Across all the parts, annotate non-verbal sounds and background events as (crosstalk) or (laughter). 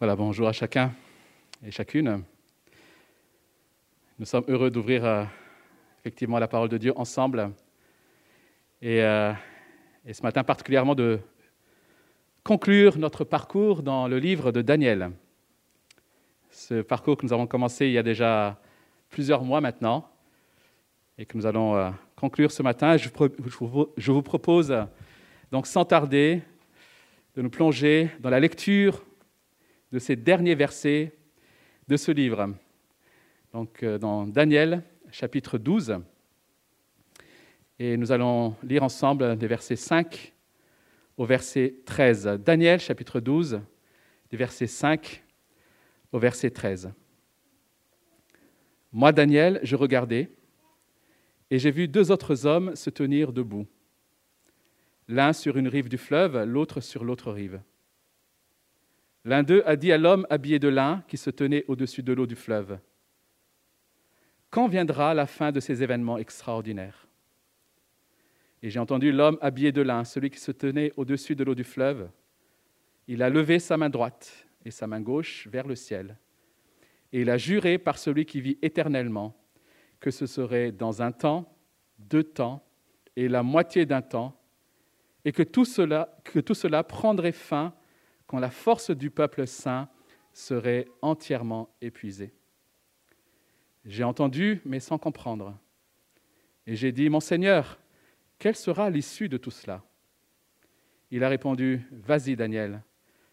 Voilà, bonjour à chacun et chacune. Nous sommes heureux d'ouvrir euh, effectivement la parole de Dieu ensemble et, euh, et, ce matin particulièrement de conclure notre parcours dans le livre de Daniel. Ce parcours que nous avons commencé il y a déjà plusieurs mois maintenant et que nous allons euh, conclure ce matin. Je vous propose donc sans tarder de nous plonger dans la lecture de ces derniers versets de ce livre. Donc, euh, dans Daniel, chapitre 12. Et nous allons lire ensemble des versets 5 au verset 13. Daniel, chapitre 12, des versets 5 au verset 13. Moi, Daniel, je regardais, et j'ai vu deux autres hommes se tenir debout, l'un sur une rive du fleuve, l'autre sur l'autre rive. L'un d'eux a dit à l'homme habillé de lin qui se tenait au-dessus de l'eau du fleuve, Quand viendra la fin de ces événements extraordinaires? Et j'ai entendu l'homme habillé de lin, celui qui se tenait au-dessus de l'eau du fleuve. Il a levé sa main droite et sa main gauche vers le ciel, et il a juré par celui qui vit éternellement que ce serait dans un temps, deux temps et la moitié d'un temps, et que tout cela, que tout cela prendrait fin quand la force du peuple saint serait entièrement épuisée. J'ai entendu, mais sans comprendre. Et j'ai dit, Mon Seigneur, quelle sera l'issue de tout cela? Il a répondu, Vas-y, Daniel,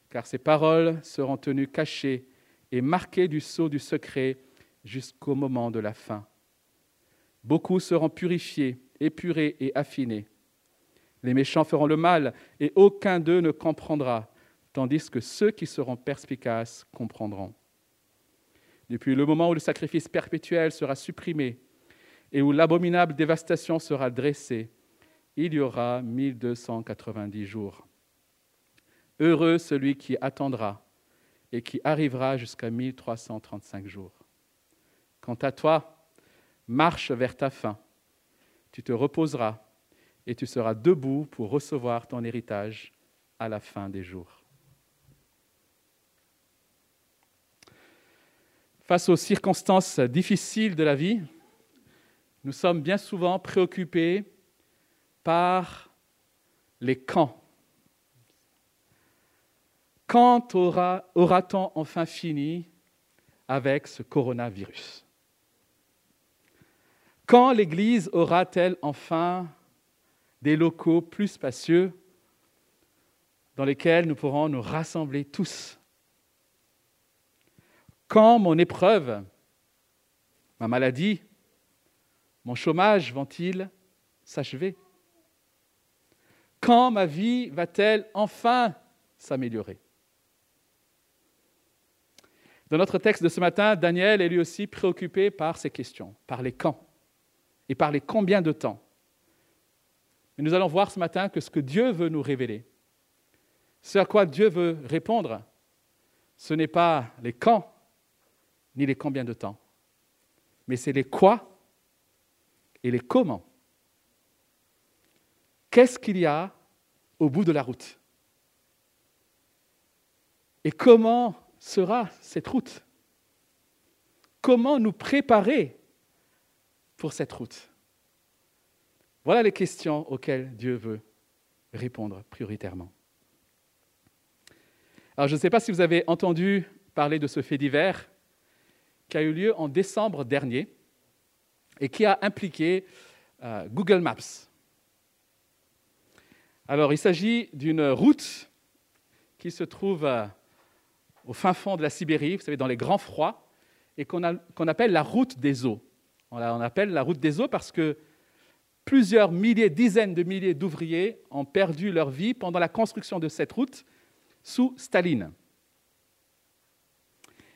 car ces paroles seront tenues cachées et marquées du sceau du secret jusqu'au moment de la fin. Beaucoup seront purifiés, épurés et affinés. Les méchants feront le mal, et aucun d'eux ne comprendra tandis que ceux qui seront perspicaces comprendront. Depuis le moment où le sacrifice perpétuel sera supprimé et où l'abominable dévastation sera dressée, il y aura 1290 jours. Heureux celui qui attendra et qui arrivera jusqu'à 1335 jours. Quant à toi, marche vers ta fin. Tu te reposeras et tu seras debout pour recevoir ton héritage à la fin des jours. Face aux circonstances difficiles de la vie, nous sommes bien souvent préoccupés par les quand. Quand aura-t-on enfin fini avec ce coronavirus? Quand l'Église aura-t-elle enfin des locaux plus spacieux dans lesquels nous pourrons nous rassembler tous? Quand mon épreuve, ma maladie, mon chômage vont-ils s'achever? Quand ma vie va-t-elle enfin s'améliorer? Dans notre texte de ce matin, Daniel est lui aussi préoccupé par ces questions, par les quand et par les combien de temps. Mais nous allons voir ce matin que ce que Dieu veut nous révéler, ce à quoi Dieu veut répondre, ce n'est pas les quand, ni les combien de temps, mais c'est les quoi et les comment. Qu'est-ce qu'il y a au bout de la route? Et comment sera cette route? Comment nous préparer pour cette route? Voilà les questions auxquelles Dieu veut répondre prioritairement. Alors je ne sais pas si vous avez entendu parler de ce fait divers qui a eu lieu en décembre dernier et qui a impliqué euh, Google Maps. Alors, il s'agit d'une route qui se trouve euh, au fin fond de la Sibérie, vous savez, dans les grands froids, et qu'on appelle la route des eaux. On, on appelle la route des eaux parce que plusieurs milliers, dizaines de milliers d'ouvriers ont perdu leur vie pendant la construction de cette route sous Staline.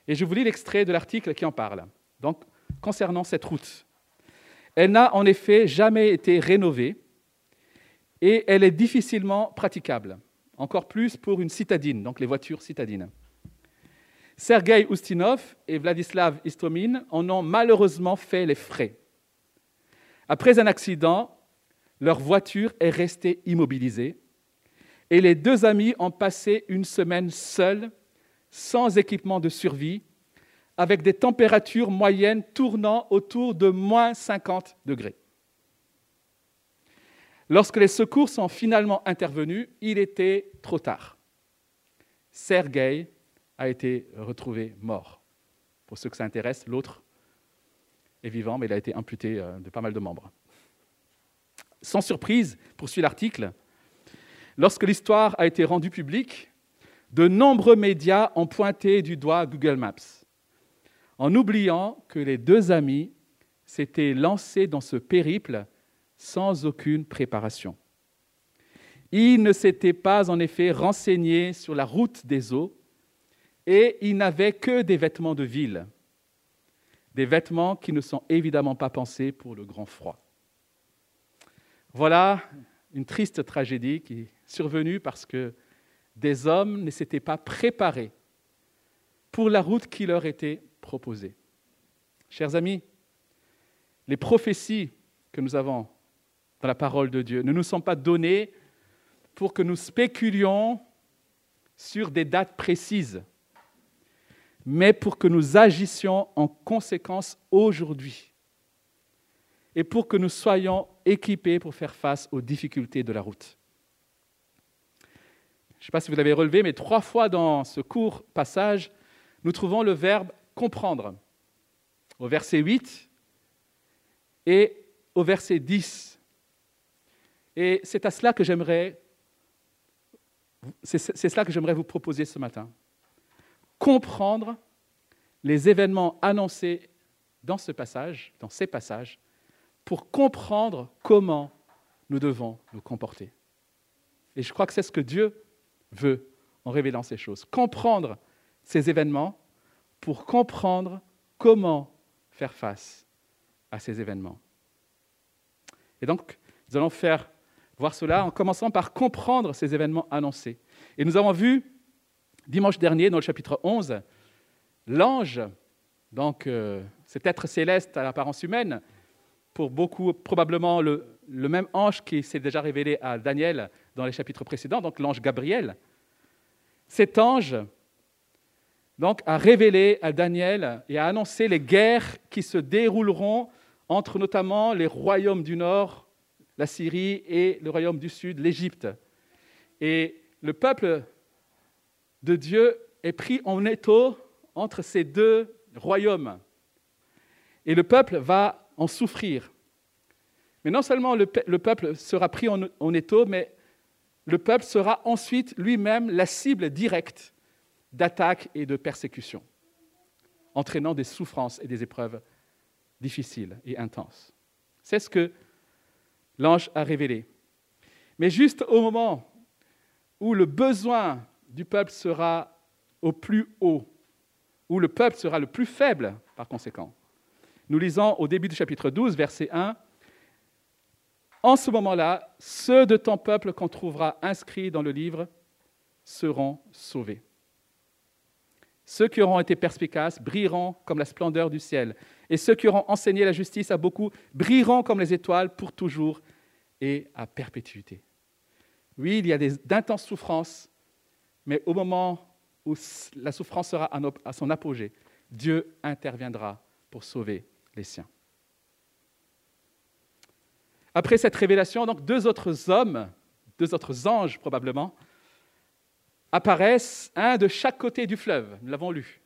Et je vous lis l'extrait de l'article qui en parle. Donc, concernant cette route. Elle n'a en effet jamais été rénovée et elle est difficilement praticable, encore plus pour une citadine, donc les voitures citadines. Sergei Ustinov et Vladislav Istomin en ont malheureusement fait les frais. Après un accident, leur voiture est restée immobilisée et les deux amis ont passé une semaine seuls sans équipement de survie, avec des températures moyennes tournant autour de moins 50 degrés. Lorsque les secours sont finalement intervenus, il était trop tard. Sergueï a été retrouvé mort. Pour ceux que ça intéresse, l'autre est vivant, mais il a été imputé euh, de pas mal de membres. Sans surprise, poursuit l'article, lorsque l'histoire a été rendue publique, de nombreux médias ont pointé du doigt Google Maps, en oubliant que les deux amis s'étaient lancés dans ce périple sans aucune préparation. Ils ne s'étaient pas en effet renseignés sur la route des eaux et ils n'avaient que des vêtements de ville, des vêtements qui ne sont évidemment pas pensés pour le grand froid. Voilà une triste tragédie qui est survenue parce que des hommes ne s'étaient pas préparés pour la route qui leur était proposée. Chers amis, les prophéties que nous avons dans la parole de Dieu ne nous sont pas données pour que nous spéculions sur des dates précises, mais pour que nous agissions en conséquence aujourd'hui et pour que nous soyons équipés pour faire face aux difficultés de la route. Je ne sais pas si vous l'avez relevé, mais trois fois dans ce court passage, nous trouvons le verbe comprendre. Au verset 8 et au verset 10. Et c'est à cela que j'aimerais c'est cela que j'aimerais vous proposer ce matin. Comprendre les événements annoncés dans ce passage, dans ces passages, pour comprendre comment nous devons nous comporter. Et je crois que c'est ce que Dieu veut en révélant ces choses. Comprendre ces événements pour comprendre comment faire face à ces événements. Et donc, nous allons faire voir cela en commençant par comprendre ces événements annoncés. Et nous avons vu dimanche dernier, dans le chapitre 11, l'ange, donc euh, cet être céleste à l'apparence humaine, pour beaucoup probablement le, le même ange qui s'est déjà révélé à Daniel dans les chapitres précédents, donc l'ange Gabriel. Cet ange donc, a révélé à Daniel et a annoncé les guerres qui se dérouleront entre notamment les royaumes du Nord, la Syrie, et le royaume du Sud, l'Égypte. Et le peuple de Dieu est pris en étau entre ces deux royaumes. Et le peuple va en souffrir. Mais non seulement le, peuple sera pris en, étau, mais le peuple sera ensuite lui-même la cible directe d'attaques et de persécutions, entraînant des souffrances et des épreuves difficiles et intenses. C'est ce que l'ange a révélé. Mais juste au moment où le besoin du peuple sera au plus haut, où le peuple sera le plus faible par conséquent, nous lisons au début du chapitre 12, verset 1, En ce moment-là, ceux de ton peuple qu'on trouvera inscrits dans le livre seront sauvés. Ceux qui auront été perspicaces brilleront comme la splendeur du ciel, et ceux qui auront enseigné la justice à beaucoup brilleront comme les étoiles pour toujours et à perpétuité. Oui, il y a d'intenses souffrances, mais au moment où la souffrance sera à son apogée, Dieu interviendra pour sauver les siens. Après cette révélation, donc deux autres hommes, deux autres anges probablement, apparaissent, un de chaque côté du fleuve, nous l'avons lu.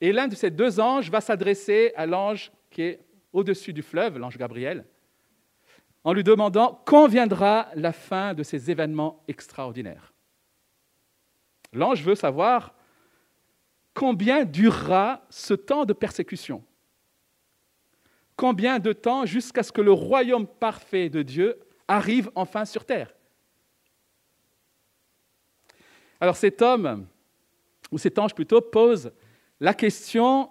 Et l'un de ces deux anges va s'adresser à l'ange qui est au-dessus du fleuve, l'ange Gabriel, en lui demandant quand viendra la fin de ces événements extraordinaires. L'ange veut savoir combien durera ce temps de persécution. Combien de temps jusqu'à ce que le royaume parfait de Dieu arrive enfin sur terre? Alors cet homme, ou cet ange plutôt, pose la question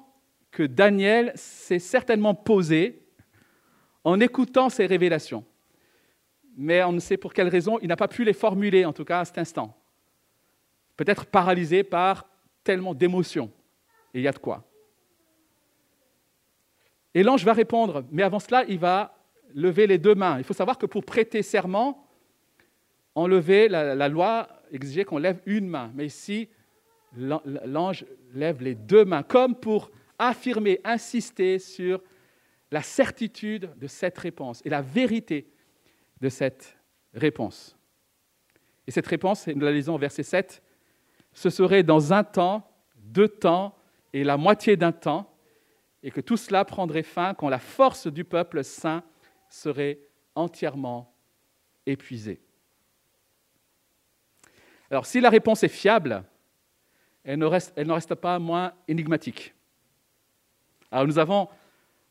que Daniel s'est certainement posée en écoutant ces révélations. Mais on ne sait pour quelle raison il n'a pas pu les formuler, en tout cas à cet instant. Peut-être paralysé par tellement d'émotions. Et il y a de quoi. Et l'ange va répondre, mais avant cela, il va lever les deux mains. Il faut savoir que pour prêter serment, enlever la, la loi exigeait qu'on lève une main. Mais ici, l'ange lève les deux mains comme pour affirmer, insister sur la certitude de cette réponse et la vérité de cette réponse. Et cette réponse, nous la lisons au verset 7, ce serait dans un temps, deux temps et la moitié d'un temps, et que tout cela prendrait fin quand la force du peuple saint serait entièrement épuisée. Alors si la réponse est fiable, elle ne reste, pas moins énigmatique. Alors nous avons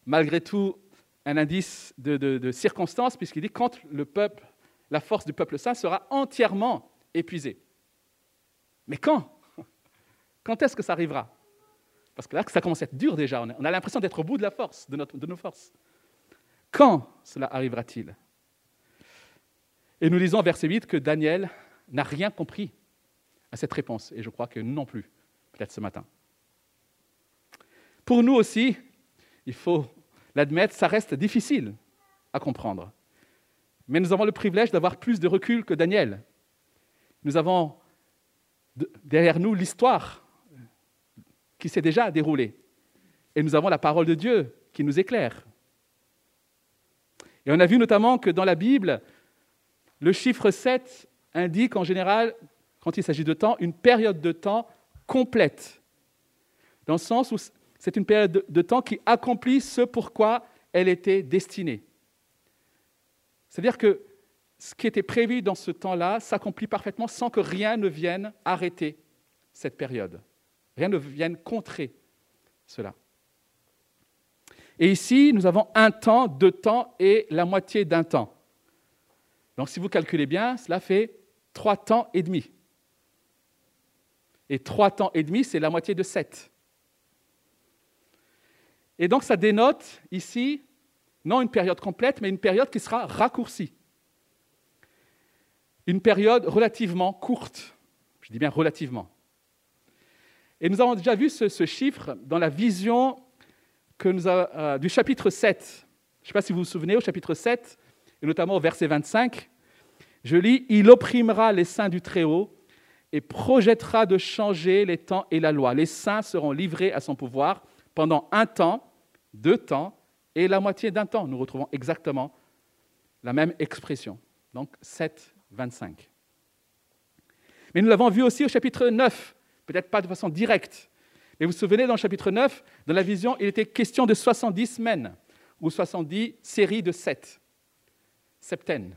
malgré tout un indice de, de circonstance, puisqu'il dit quand le peuple, la force du peuple saint sera entièrement épuisée. Mais quand? Quand est-ce que ça arrivera? Parce que là, ça commence à être dur déjà. On a l'impression d'être au bout de la force, de, nos forces. Quand cela arrivera-t-il? Et nous lisons verset 8 que Daniel n'a rien compris à cette réponse. Et je crois que non plus, peut-être ce matin. Pour nous aussi, il faut l'admettre, ça reste difficile à comprendre. Mais nous avons le privilège d'avoir plus de recul que Daniel. Nous avons derrière nous l'histoire qui s'est déjà déroulée. Et nous avons la parole de Dieu qui nous éclaire. Et on a vu notamment que dans la Bible, le chiffre 7 indique en général, quand il s'agit de temps, une période de temps complète. Dans le sens où c'est une période de temps qui accomplit ce pourquoi elle était destinée. C'est-à-dire que ce qui était prévu dans ce temps-là s'accomplit parfaitement sans que rien ne vienne arrêter cette période. Rien ne vienne contrer cela. Et ici, nous avons un temps, deux temps et la moitié d'un temps. Donc si vous calculez bien, cela fait trois temps et demi. Et trois temps et demi, c'est la moitié de sept. Et donc ça dénote ici non une période complète, mais une période qui sera raccourcie. Une période relativement courte. Je dis bien relativement. Et nous avons déjà vu ce, chiffre dans la vision euh, du chapitre 7. Je ne sais pas si vous vous souvenez, au chapitre 7, et notamment au verset 25, je lis Il opprimera les saints du Très-Haut et projettera de changer les temps et la loi. Les saints seront livrés à son pouvoir pendant un temps, deux temps et la moitié d'un temps. Nous retrouvons exactement la même expression. Donc 7, 25. Mais nous l'avons vu aussi au chapitre 9, peut-être pas de façon directe. Mais vous vous souvenez, dans le chapitre 9, dans la vision, il était question de 70 semaines, ou 70 séries de 7, septaines.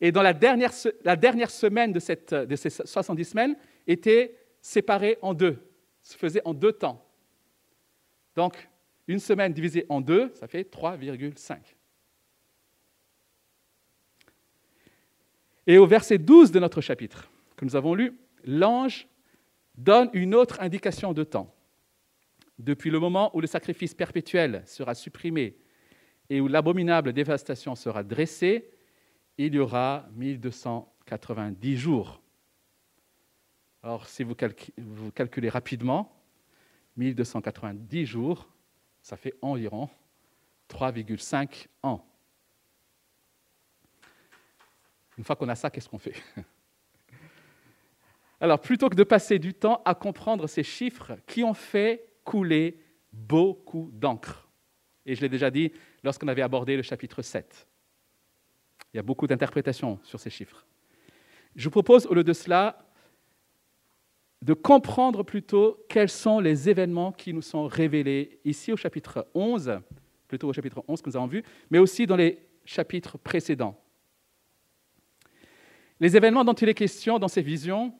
Et dans la dernière, la dernière semaine de, de ces 70 semaines était séparée en deux, se faisait en deux temps. Donc, une semaine divisée en deux, ça fait 3,5. Et au verset 12 de notre chapitre que nous avons lu, l'ange donne une autre indication de temps. Depuis le moment où le sacrifice perpétuel sera supprimé et où l'abominable dévastation sera dressée, il y aura 1290 jours. Alors, si vous, calculez rapidement, 1290 jours, ça fait environ 3,5 ans. Une fois qu'on a ça, qu'est-ce qu'on fait? (laughs) Alors, plutôt que de passer du temps à comprendre ces chiffres qui ont fait couler beaucoup d'encre, et je l'ai déjà dit lorsqu'on avait abordé le chapitre 7, il y a beaucoup d'interprétations sur ces chiffres. Je vous propose, au lieu de cela, de comprendre plutôt quels sont les événements qui nous sont révélés ici au chapitre 11, plutôt au chapitre 11 que nous avons vu, mais aussi dans les chapitres précédents. Les événements dont il est question dans ces visions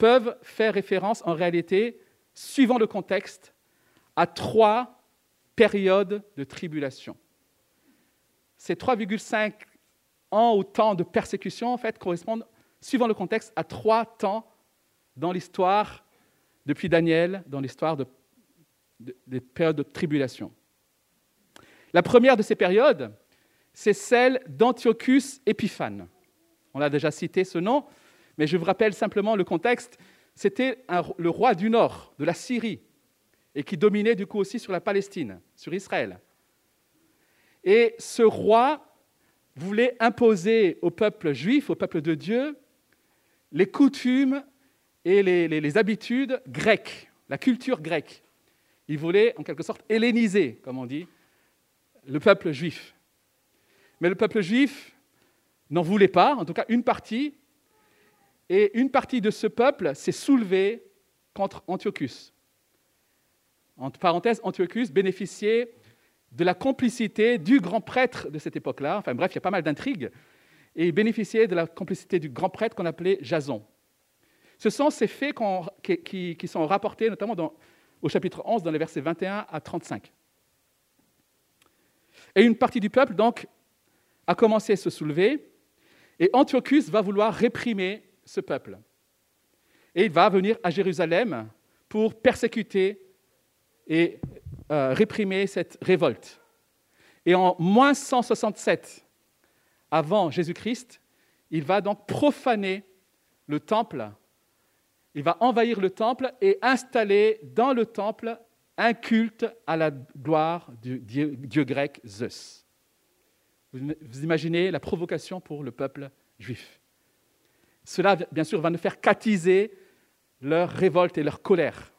peuvent faire référence en réalité, suivant le contexte, à trois périodes de tribulation. Ces 3,5 ans ou temps de persécution, en fait, correspondent, suivant le contexte, à trois temps dans l'histoire, depuis Daniel, dans l'histoire des périodes de tribulation. La première de ces périodes, c'est celle d'Antiochus Épiphane. On l'a déjà cité ce nom, mais je vous rappelle simplement le contexte. C'était le roi du nord, de la Syrie, et qui dominait du coup aussi sur la Palestine, sur Israël. Et ce roi voulait imposer au peuple juif, au peuple de Dieu, les coutumes et les, habitudes grecques, la culture grecque. Il voulait en quelque sorte helléniser, comme on dit, le peuple juif. Mais le peuple juif n'en voulait pas, en tout cas une partie, et une partie de ce peuple s'est soulevée contre Antiochus. Entre parenthèses, Antiochus bénéficiait de la complicité du grand prêtre de cette époque-là. Enfin bref, il y a pas mal d'intrigues. Et il bénéficiait de la complicité du grand prêtre qu'on appelait Jason. Ce sont ces faits qui, sont rapportés notamment au chapitre 11, dans les versets 21 à 35. Et une partie du peuple, donc, a commencé à se soulever, et Antiochus va vouloir réprimer ce peuple. Et il va venir à Jérusalem pour persécuter et euh, réprimer cette révolte. Et en moins 167 avant Jésus-Christ, il va donc profaner le temple. Il va envahir le temple et installer dans le temple un culte à la gloire du dieu, dieu grec Zeus. Vous imaginez la provocation pour le peuple juif. Cela, bien sûr, va ne faire qu'attiser leur révolte et leur colère.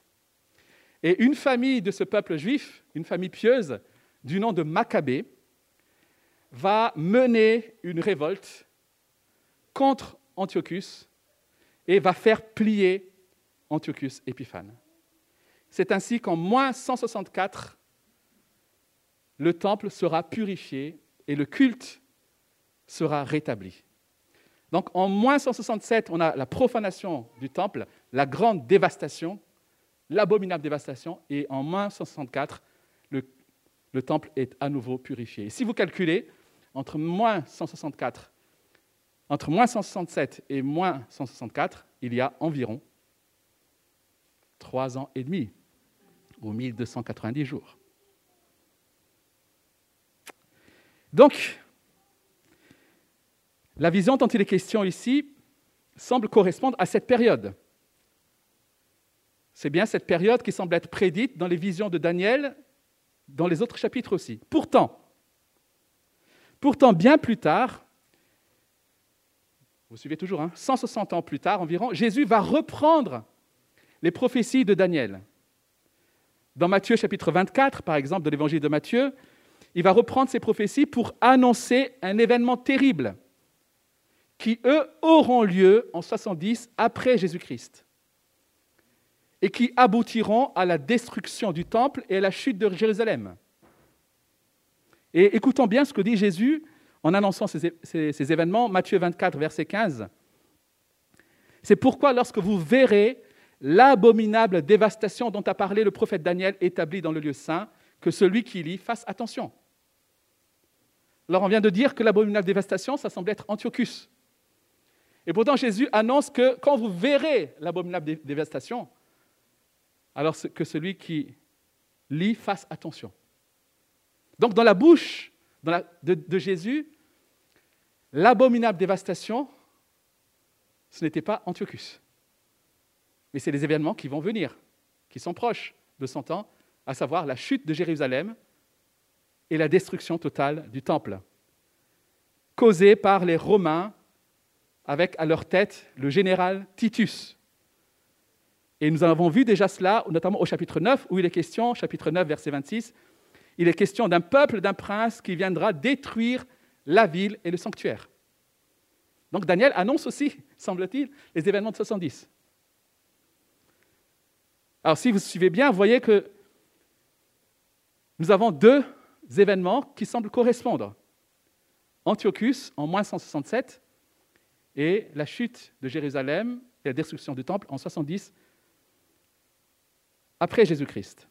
Et une famille de ce peuple juif, une famille pieuse du nom de Maccabée, va mener une révolte contre Antiochus et va faire plier Antiochus Épiphane. C'est ainsi qu'en moins 164, le temple sera purifié et le culte sera rétabli. Donc en moins 167, on a la profanation du temple, la grande dévastation, l'abominable dévastation, et en moins 164, le, le, temple est à nouveau purifié. Et si vous calculez, entre moins 164, entre moins 167 et moins 164, il y a environ trois ans et demi, ou 1290 jours. Donc, la vision dont il est question ici semble correspondre à cette période. C'est bien cette période qui semble être prédite dans les visions de Daniel, dans les autres chapitres aussi. Pourtant, pourtant bien plus tard, vous suivez toujours, hein, 160 ans plus tard environ, Jésus va reprendre les prophéties de Daniel. Dans Matthieu chapitre 24, par exemple, de l'évangile de Matthieu, il va reprendre ces prophéties pour annoncer un événement terrible qui, eux, auront lieu en 70 après Jésus-Christ et qui aboutiront à la destruction du temple et à la chute de Jérusalem. Et écoutons bien ce que dit Jésus en annonçant ces, événements, Matthieu 24, verset 15. C'est pourquoi lorsque vous verrez l'abominable dévastation dont a parlé le prophète Daniel établie dans le lieu saint, que celui qui lit fasse attention. Alors on vient de dire que l'abominable dévastation, ça semble être Antiochus. Et pourtant, Jésus annonce que quand vous verrez l'abominable dévastation, alors que celui qui lit fasse attention. Donc, dans la bouche de, Jésus, l'abominable dévastation, ce n'était pas Antiochus. Mais c'est les événements qui vont venir, qui sont proches de son temps, à savoir la chute de Jérusalem et la destruction totale du temple, causée par les Romains avec à leur tête le général Titus. Et nous avons vu déjà cela, notamment au chapitre 9, où il est question, chapitre 9, verset 26, il est question d'un peuple, d'un prince qui viendra détruire la ville et le sanctuaire. Donc Daniel annonce aussi, (laughs) semble-t-il, les événements de 70. Alors si vous suivez bien, vous voyez que nous avons deux événements qui semblent correspondre. Antiochus en moins 167 et la chute de Jérusalem et la destruction du temple en 70 après Jésus-Christ.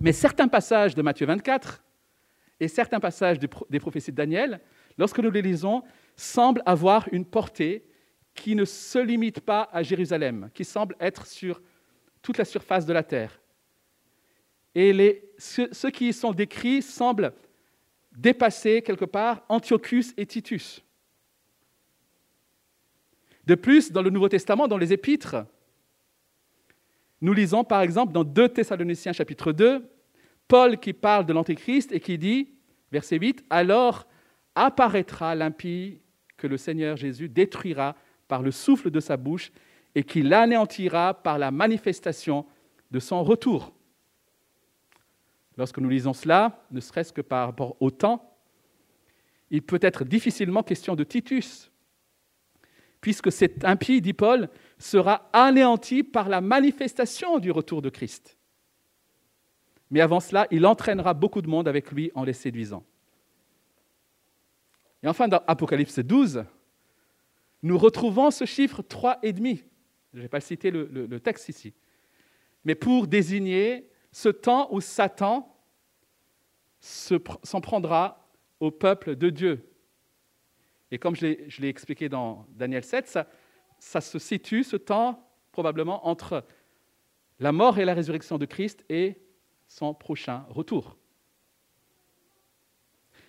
Mais certains passages de Matthieu 24 et certains passages des prophéties de Daniel, lorsque nous les lisons, semblent avoir une portée qui ne se limite pas à Jérusalem, qui semble être sur toute la surface de la terre. Et ceux qui y sont décrits semblent dépasser quelque part Antiochus et Titus. De plus, dans le Nouveau Testament, dans les Épîtres, nous lisons par exemple dans 2 Thessaloniciens chapitre 2, Paul qui parle de l'Antéchrist et qui dit, verset 8, Alors apparaîtra l'impie que le Seigneur Jésus détruira par le souffle de sa bouche et qui l'anéantira par la manifestation de son retour. Lorsque nous lisons cela, ne serait-ce que par rapport au temps, il peut être difficilement question de Titus, puisque cet impie, dit Paul, sera anéanti par la manifestation du retour de Christ. Mais avant cela, il entraînera beaucoup de monde avec lui en les séduisant. Et enfin, dans Apocalypse 12, nous retrouvons ce chiffre 3,5. Je ne vais pas citer le, le texte ici. Mais pour désigner ce temps où Satan s'en prendra au peuple de Dieu. Et comme je l'ai expliqué dans Daniel 7, ça, se situe, ce temps, probablement entre la mort et la résurrection de Christ et son prochain retour.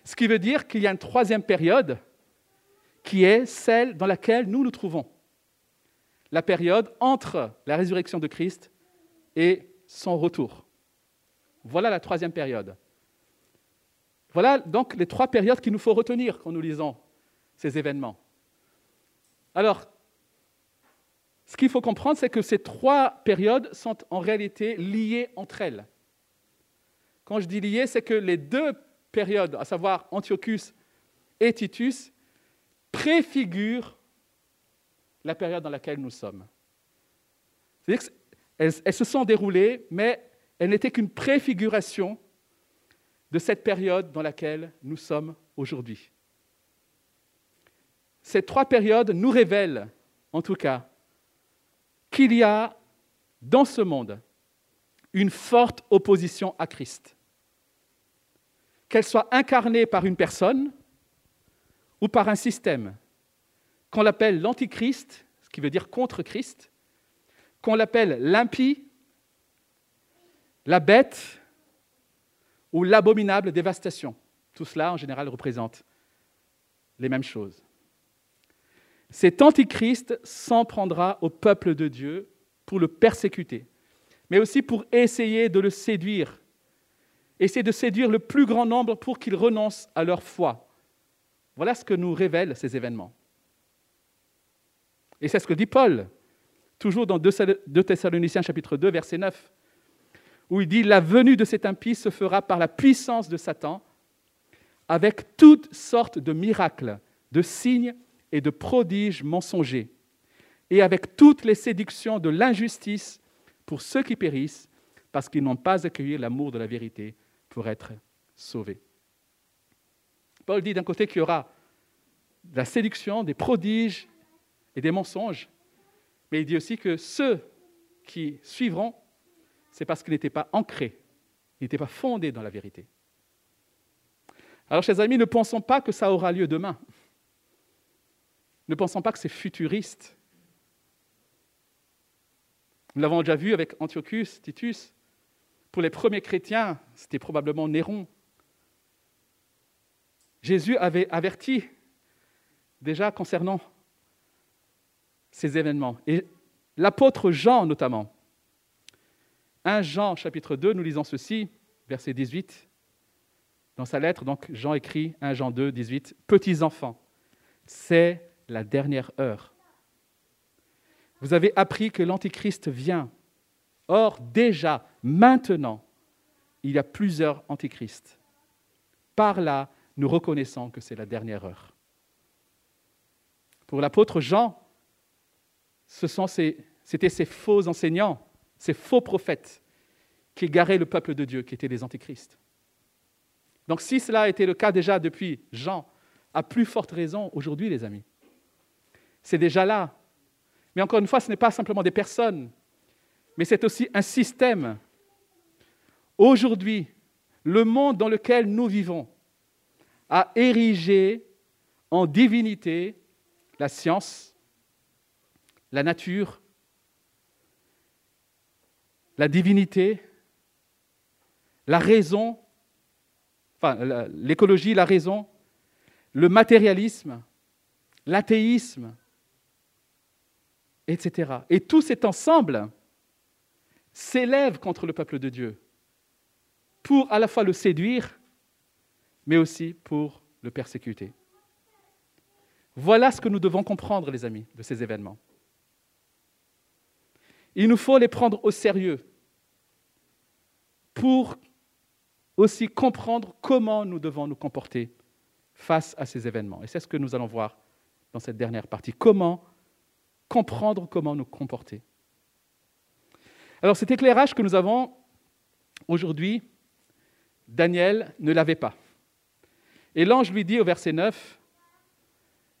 Ce qui veut dire qu'il y a une troisième période qui est celle dans laquelle nous nous trouvons. La période entre la résurrection de Christ et son retour. Voilà la troisième période. Voilà donc les trois périodes qu'il nous faut retenir quand nous lisons ces événements. Alors, ce qu'il faut comprendre, c'est que ces trois périodes sont en réalité liées entre elles. Quand je dis liées, c'est que les deux périodes, à savoir Antiochus et Titus, préfigurent la période dans laquelle nous sommes. C'est-à-dire qu'elles se sont déroulées, mais elles n'étaient qu'une préfiguration de cette période dans laquelle nous sommes aujourd'hui. Ces trois périodes nous révèlent, en tout cas, qu'il y a dans ce monde une forte opposition à Christ. Qu'elle soit incarnée par une personne ou par un système, qu'on l'appelle l'antichrist, ce qui veut dire contre Christ, qu'on l'appelle l'impie, la bête ou l'abominable dévastation. Tout cela, en général, représente les mêmes choses. Cet antichrist s'en prendra au peuple de Dieu pour le persécuter, mais aussi pour essayer de le séduire, essayer de séduire le plus grand nombre pour qu'ils renoncent à leur foi. Voilà ce que nous révèlent ces événements. Et c'est ce que dit Paul, toujours dans 2 Thessaloniciens chapitre 2, verset 9 où il dit La venue de cet impie se fera par la puissance de Satan, avec toutes sortes de miracles, de signes et de prodiges mensongers, et avec toutes les séductions de l'injustice pour ceux qui périssent, parce qu'ils n'ont pas accueilli l'amour de la vérité pour être sauvés. Paul dit d'un côté qu'il y aura de la séduction, des prodiges et des mensonges, mais il dit aussi que ceux qui suivront c'est parce qu'il n'était pas ancré, il n'était pas fondé dans la vérité. Alors, chers amis, ne pensons pas que ça aura lieu demain. Ne pensons pas que c'est futuriste. Nous l'avons déjà vu avec Antiochus, Titus. Pour les premiers chrétiens, c'était probablement Néron. Jésus avait averti déjà concernant ces événements. Et l'apôtre Jean notamment 1 Jean chapitre 2, nous lisons ceci, verset 18. Dans sa lettre, donc Jean écrit 1 Jean 2, 18, Petits enfants, c'est la dernière heure. Vous avez appris que l'Antichrist vient. Or, déjà, maintenant, il y a plusieurs Antichrists. Par là, nous reconnaissons que c'est la dernière heure. Pour l'apôtre Jean, c'était ces faux enseignants ces faux prophètes qui égaraient le peuple de Dieu, qui étaient les antichrists. Donc si cela a été le cas déjà depuis Jean, à plus forte raison aujourd'hui, les amis. C'est déjà là. Mais encore une fois, ce n'est pas simplement des personnes, mais c'est aussi un système. Aujourd'hui, le monde dans lequel nous vivons a érigé en divinité la science, la nature, la divinité, la raison, l'écologie, la raison, le matérialisme, l'athéisme, Et tout cet ensemble s'élève contre le peuple de Dieu pour à la fois le séduire, mais aussi pour le persécuter. Voilà ce que nous devons comprendre, les amis, de ces événements. Il nous faut les prendre au sérieux pour aussi comprendre comment nous devons nous comporter face à ces événements. Et c'est ce que nous allons voir dans cette dernière partie. Comment comprendre comment nous comporter. Alors cet éclairage que nous avons aujourd'hui, Daniel ne l'avait pas. Et l'ange lui dit au verset 9,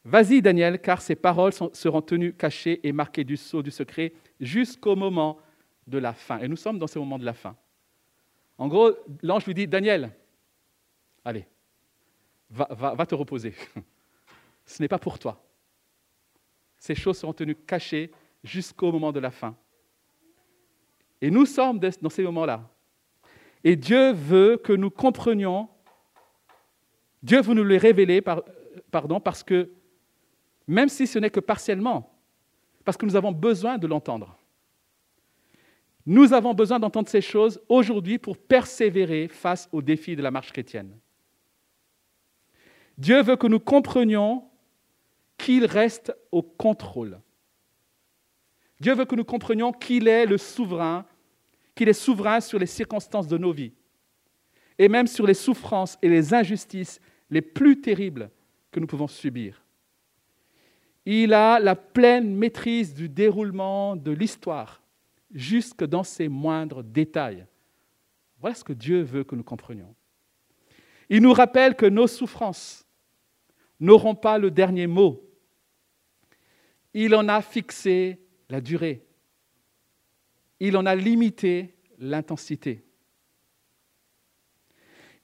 Vas-y Daniel, car ces paroles seront tenues cachées et marquées du sceau du secret jusqu'au moment de la fin. Et nous sommes dans ce moment de la fin. En gros, l'ange lui dit, Daniel, allez, va, va te reposer. (laughs) Ce n'est pas pour toi. Ces choses seront tenues cachées jusqu'au moment de la fin. Et nous sommes dans ces moments-là. Et Dieu veut que nous comprenions, Dieu veut nous les révéler, pardon, parce que même si ce n'est que partiellement, parce que nous avons besoin de l'entendre. Nous avons besoin d'entendre ces choses aujourd'hui pour persévérer face aux défis de la marche chrétienne. Dieu veut que nous comprenions qu'il reste au contrôle. Dieu veut que nous comprenions qu'il est le souverain, qu'il est souverain sur les circonstances de nos vies, et même sur les souffrances et les injustices les plus terribles que nous pouvons subir. Il a la pleine maîtrise du déroulement de l'histoire, jusque dans ses moindres détails. Voilà ce que Dieu veut que nous comprenions. Il nous rappelle que nos souffrances n'auront pas le dernier mot. Il en a fixé la durée. Il en a limité l'intensité.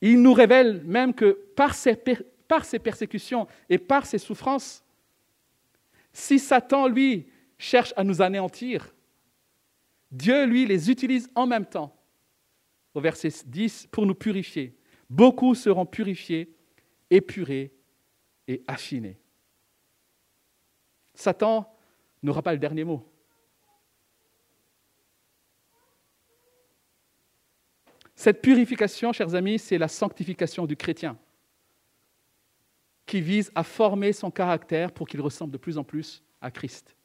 Il nous révèle même que par ces persécutions et par ces souffrances, si Satan, lui, cherche à nous anéantir, Dieu, lui, les utilise en même temps, au verset 10, pour nous purifier. Beaucoup seront purifiés, épurés et affinés. Satan n'aura pas le dernier mot. Cette purification, chers amis, c'est la sanctification du chrétien qui vise à former son caractère pour qu'il ressemble de plus en plus à Christ.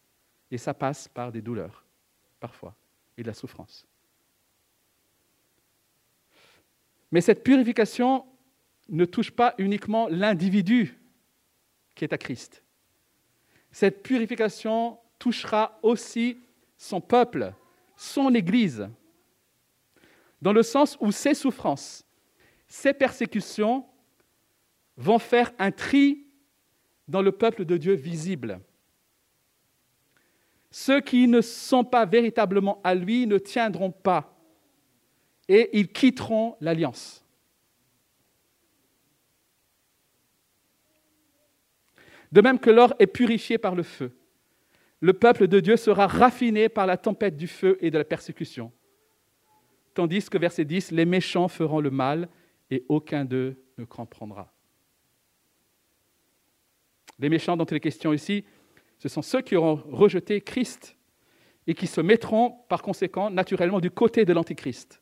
Et ça passe par des douleurs, parfois, et de la souffrance. Mais cette purification ne touche pas uniquement l'individu qui est à Christ. Cette purification touchera aussi son peuple, son Église, dans le sens où ces souffrances, ces persécutions vont faire un tri dans le peuple de Dieu visible. Ceux qui ne sont pas véritablement à lui ne tiendront pas et ils quitteront l'alliance. De même que l'or est purifié par le feu, le peuple de Dieu sera raffiné par la tempête du feu et de la persécution. Tandis que, verset 10, les méchants feront le mal et aucun d'eux ne comprendra. Les méchants dont il est question ici, ce sont ceux qui auront rejeté Christ et qui se mettront par conséquent naturellement du côté de l'Antichrist,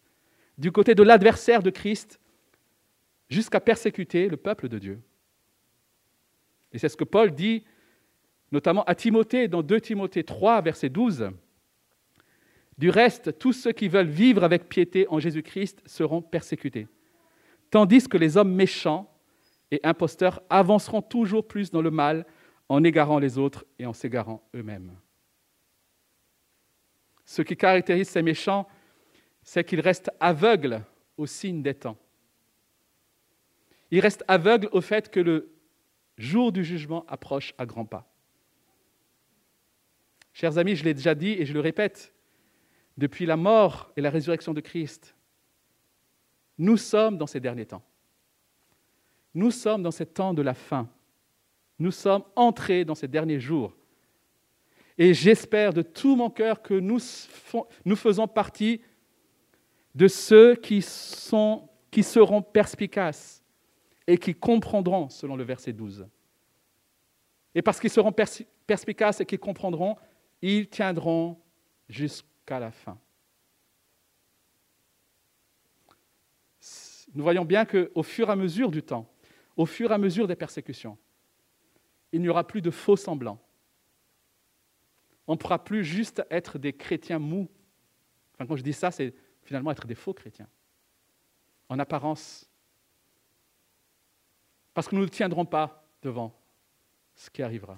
du côté de l'adversaire de Christ, jusqu'à persécuter le peuple de Dieu. Et c'est ce que Paul dit notamment à Timothée dans 2 Timothée 3, verset 12. Du reste, tous ceux qui veulent vivre avec piété en Jésus-Christ seront persécutés, tandis que les hommes méchants et imposteurs avanceront toujours plus dans le mal en égarant les autres et en s'égarant eux-mêmes. Ce qui caractérise ces méchants, c'est qu'ils restent aveugles aux signes des temps. Ils restent aveugles au fait que le jour du jugement approche à grands pas. Chers amis, je l'ai déjà dit et je le répète, depuis la mort et la résurrection de Christ, nous sommes dans ces derniers temps. Nous sommes dans ces temps de la fin. Nous sommes entrés dans ces derniers jours. Et j'espère de tout mon cœur que nous, faisons partie de ceux qui seront perspicaces et qui comprendront, selon le verset 12. Et parce qu'ils seront perspicaces et qu'ils comprendront, ils tiendront jusqu'à la fin. Nous voyons bien qu'au fur et à mesure du temps, au fur et à mesure des persécutions. Il n'y aura plus de faux semblants. On ne pourra plus juste être des chrétiens mous. Enfin, quand je dis ça, c'est finalement être des faux chrétiens, en apparence. Parce que nous ne tiendrons pas devant ce qui arrivera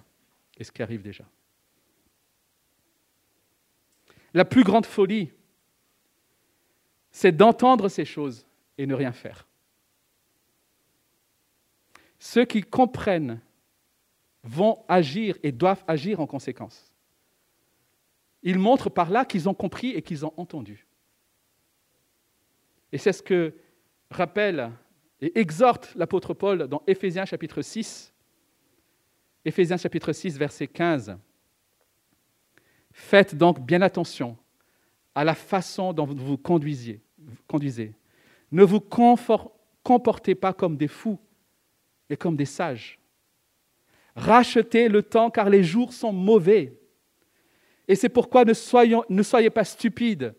et ce qui arrive déjà. La plus grande folie, c'est d'entendre ces choses et ne rien faire. Ceux qui comprennent vont agir et doivent agir en conséquence. Ils montrent par là qu'ils ont compris et qu'ils ont entendu. Et c'est ce que rappelle et exhorte l'apôtre Paul dans Éphésiens chapitre 6. Éphésiens chapitre 6, verset 15. Faites donc bien attention à la façon dont vous vous conduisez. Ne vous comportez pas comme des fous, mais comme des sages. Rachetez le temps car les jours sont mauvais. Et c'est pourquoi ne, ne soyez pas stupides,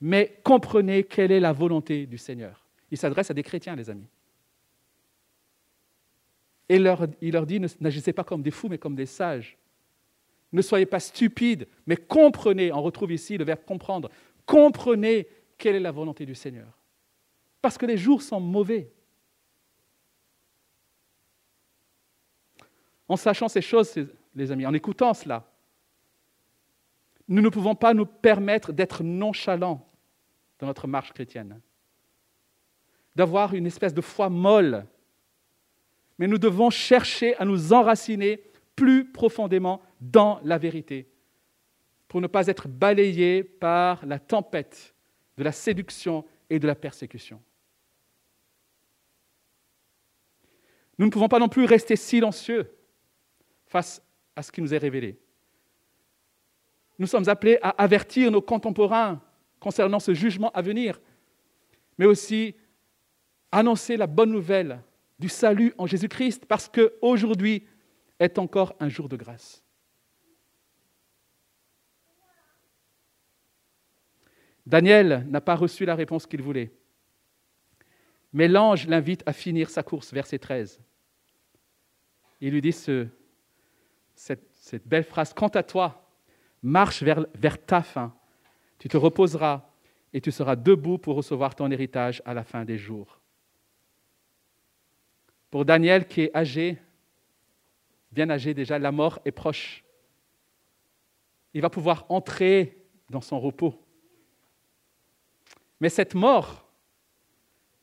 mais comprenez quelle est la volonté du Seigneur. Il s'adresse à des chrétiens, les amis. Et il leur dit, n'agissez pas comme des fous, mais comme des sages. Ne soyez pas stupides, mais comprenez, on retrouve ici le verbe comprendre, comprenez quelle est la volonté du Seigneur. Parce que les jours sont mauvais. En sachant ces choses, les amis, en écoutant cela, nous ne pouvons pas nous permettre d'être nonchalants dans notre marche chrétienne, d'avoir une espèce de foi molle. Mais nous devons chercher à nous enraciner plus profondément dans la vérité, pour ne pas être balayés par la tempête de la séduction et de la persécution. Nous ne pouvons pas non plus rester silencieux face à ce qui nous est révélé. Nous sommes appelés à avertir nos contemporains concernant ce jugement à venir, mais aussi annoncer la bonne nouvelle du salut en Jésus-Christ, parce qu'aujourd'hui est encore un jour de grâce. Daniel n'a pas reçu la réponse qu'il voulait, mais l'ange l'invite à finir sa course, verset 13. Il lui dit ce, cette, belle phrase, Quant à toi, marche vers ta fin, tu te reposeras et tu seras debout pour recevoir ton héritage à la fin des jours. Pour Daniel qui est âgé, bien âgé déjà, la mort est proche. Il va pouvoir entrer dans son repos. Mais cette mort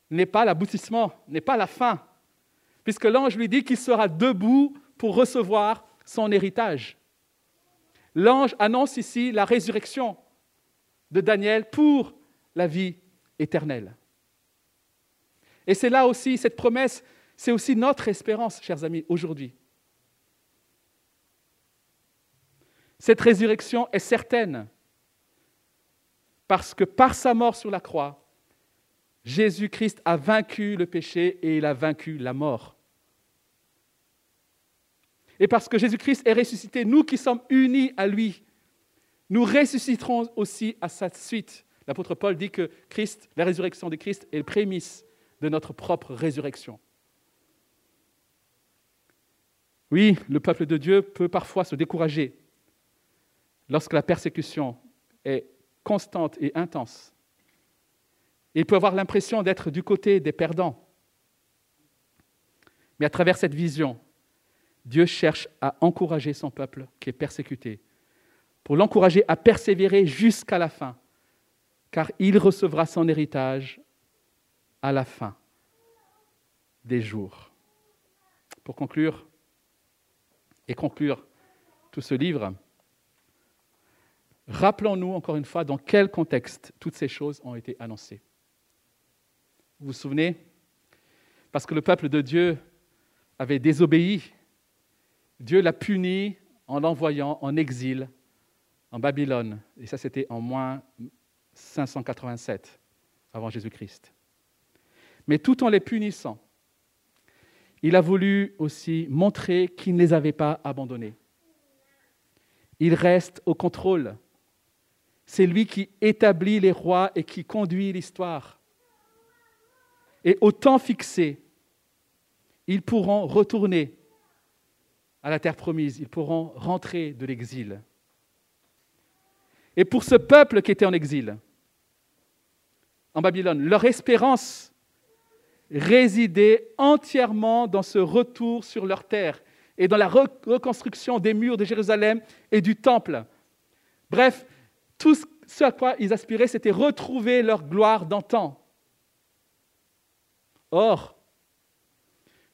n'est pas l'aboutissement, n'est pas la fin, puisque l'ange lui dit qu'il sera debout pour recevoir son héritage. L'ange annonce ici la résurrection de Daniel pour la vie éternelle. Et c'est là aussi, cette promesse, c'est aussi notre espérance, chers amis, aujourd'hui. Cette résurrection est certaine parce que par sa mort sur la croix, Jésus-Christ a vaincu le péché et il a vaincu la mort. Et parce que Jésus-Christ est ressuscité, nous qui sommes unis à lui, nous ressusciterons aussi à sa suite. L'apôtre Paul dit que Christ, la résurrection de Christ est le prémisse de notre propre résurrection. Oui, le peuple de Dieu peut parfois se décourager lorsque la persécution est constante et intense. Il peut avoir l'impression d'être du côté des perdants. Mais à travers cette vision, Dieu cherche à encourager son peuple qui est persécuté pour l'encourager à persévérer jusqu'à la fin, car il recevra son héritage à la fin des jours. Pour conclure et conclure tout ce livre, rappelons-nous encore une fois dans quel contexte toutes ces choses ont été annoncées. Vous vous souvenez? Parce que le peuple de Dieu avait désobéi, Dieu l'a puni en l'envoyant en exil en Babylone, et ça c'était en moins 587 avant Jésus-Christ. Mais tout en les punissant, il a voulu aussi montrer qu'il ne les avait pas abandonnés. Il reste au contrôle. C'est lui qui établit les rois et qui conduit l'histoire. Et au temps fixé, ils pourront retourner à la terre promise, ils pourront rentrer de l'exil. Et pour ce peuple qui était en exil, en Babylone, leur espérance résidait entièrement dans ce retour sur leur terre et dans la reconstruction des murs de Jérusalem et du temple. Bref, tout ce à quoi ils aspiraient, c'était retrouver leur gloire d'antan. Or,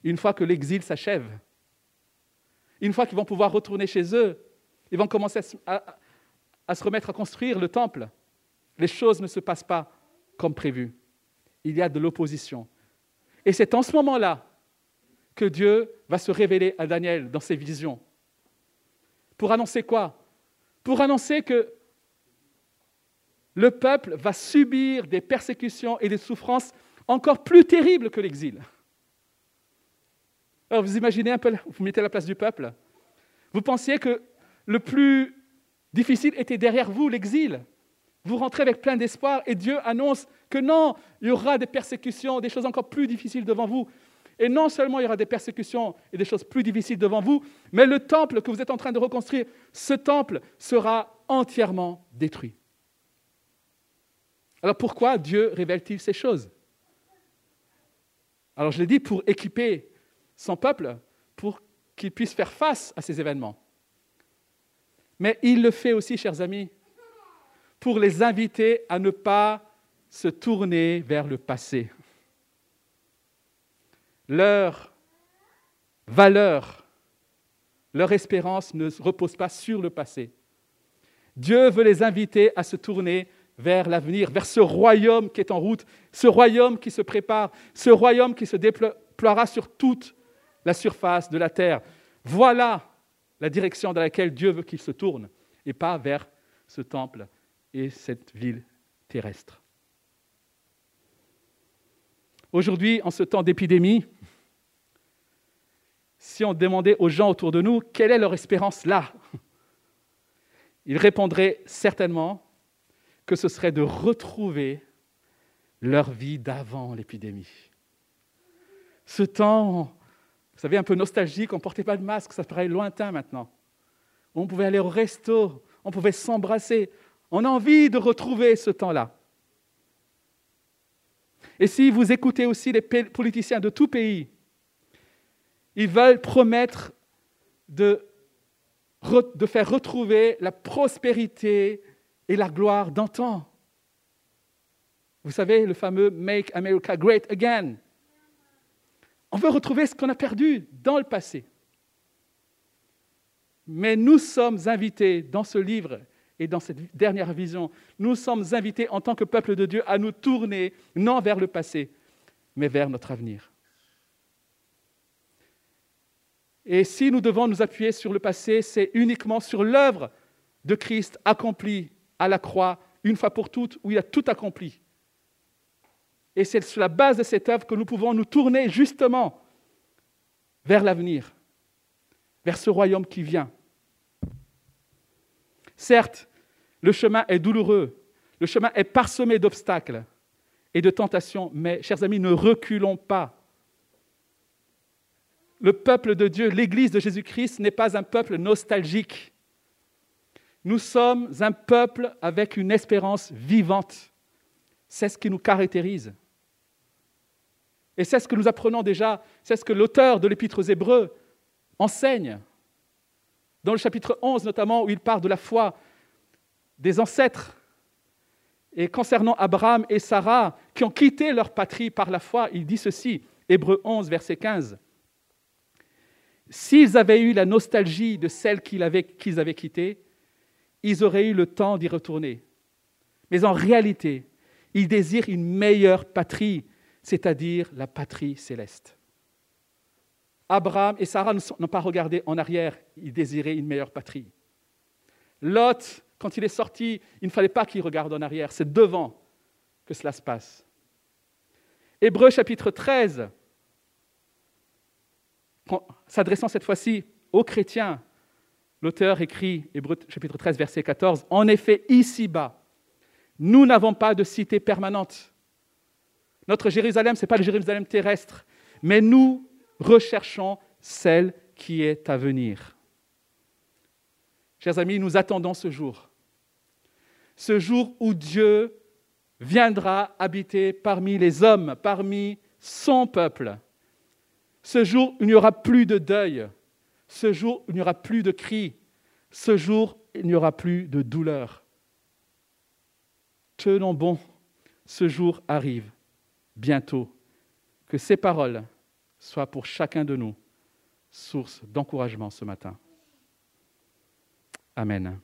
une fois que l'exil s'achève, une fois qu'ils vont pouvoir retourner chez eux, ils vont commencer à, à, se remettre à construire le temple. Les choses ne se passent pas comme prévu. Il y a de l'opposition. Et c'est en ce moment-là que Dieu va se révéler à Daniel dans ses visions. Pour annoncer quoi? Pour annoncer que le peuple va subir des persécutions et des souffrances encore plus terribles que l'exil. Alors vous imaginez un peu, vous mettez la place du peuple. Vous pensiez que le plus difficile était derrière vous, l'exil. Vous rentrez avec plein d'espoir et Dieu annonce que non, il y aura des persécutions, des choses encore plus difficiles devant vous. Et non seulement il y aura des persécutions et des choses plus difficiles devant vous, mais le temple que vous êtes en train de reconstruire, ce temple sera entièrement détruit. Alors pourquoi Dieu révèle-t-il ces choses? Alors je l'ai dit, pour équiper son peuple, pour qu'il puisse faire face à ces événements. Mais il le fait aussi, chers amis, pour les inviter à ne pas se tourner vers le passé. Leur valeur, leur espérance ne repose pas sur le passé. Dieu veut les inviter à se tourner vers l'avenir, vers ce royaume qui est en route, ce royaume qui se prépare, ce royaume qui se déploiera sur toute la surface de la terre. Voilà la direction dans laquelle Dieu veut qu'il se tourne, et pas vers ce temple et cette ville terrestre. Aujourd'hui, en ce temps d'épidémie, si on demandait aux gens autour de nous quelle est leur espérance là, ils répondraient certainement que ce serait de retrouver leur vie d'avant l'épidémie. Ce temps, vous savez, un peu nostalgique, on ne portait pas de masque, ça paraît lointain maintenant. On pouvait aller au resto, on pouvait s'embrasser. On a envie de retrouver ce temps-là. Et si vous écoutez aussi les politiciens de tout pays, ils veulent promettre de, faire retrouver la prospérité et la gloire d'antan. Vous savez, le fameux Make America Great Again. On veut retrouver ce qu'on a perdu dans le passé. Mais nous sommes invités dans ce livre et dans cette dernière vision, nous sommes invités en tant que peuple de Dieu à nous tourner non vers le passé, mais vers notre avenir. Et si nous devons nous appuyer sur le passé, c'est uniquement sur l'œuvre de Christ accomplie à la croix, une fois pour toutes, où il a tout accompli. Et c'est sur la base de cette œuvre que nous pouvons nous tourner justement vers l'avenir, vers ce royaume qui vient. Certes, le chemin est douloureux, le chemin est parsemé d'obstacles et de tentations, mais, chers amis, ne reculons pas. Le peuple de Dieu, l'Église de Jésus-Christ, n'est pas un peuple nostalgique. Nous sommes un peuple avec une espérance vivante. C'est ce qui nous caractérise. Et c'est ce que nous apprenons déjà, c'est ce que l'auteur de l'Épître aux Hébreux enseigne. Dans le chapitre 11 notamment, où il parle de la foi des ancêtres. Et concernant Abraham et Sarah, qui ont quitté leur patrie par la foi, il dit ceci, Hébreux 11, verset 15. S'ils avaient eu la nostalgie de celle qu'ils avaient, qu'ils avaient quittée, ils auraient eu le temps d'y retourner. Mais en réalité, ils désirent une meilleure patrie, c'est-à-dire la patrie céleste. Abraham et Sarah n'ont pas regardé en arrière, ils désiraient une meilleure patrie. Lot, quand il est sorti, il ne fallait pas qu'il regarde en arrière, c'est devant que cela se passe. Hébreu chapitre 13, s'adressant cette fois-ci aux chrétiens, l'auteur écrit, Hébreu chapitre 13, verset 14, En effet, ici-bas, nous n'avons pas de cité permanente. Notre Jérusalem, ce n'est pas le Jérusalem terrestre, mais nous recherchons celle qui est à venir. Chers amis, nous attendons ce jour. ce jour où Dieu viendra habiter parmi les hommes, parmi son peuple. Ce jour où il n'y aura plus de deuil, ce jour où il n'y aura plus de cris, ce jour où il n'y aura plus de douleur. Tenons bon, ce jour arrive bientôt. Que ces paroles soient pour chacun de nous source d'encouragement ce matin. Amen.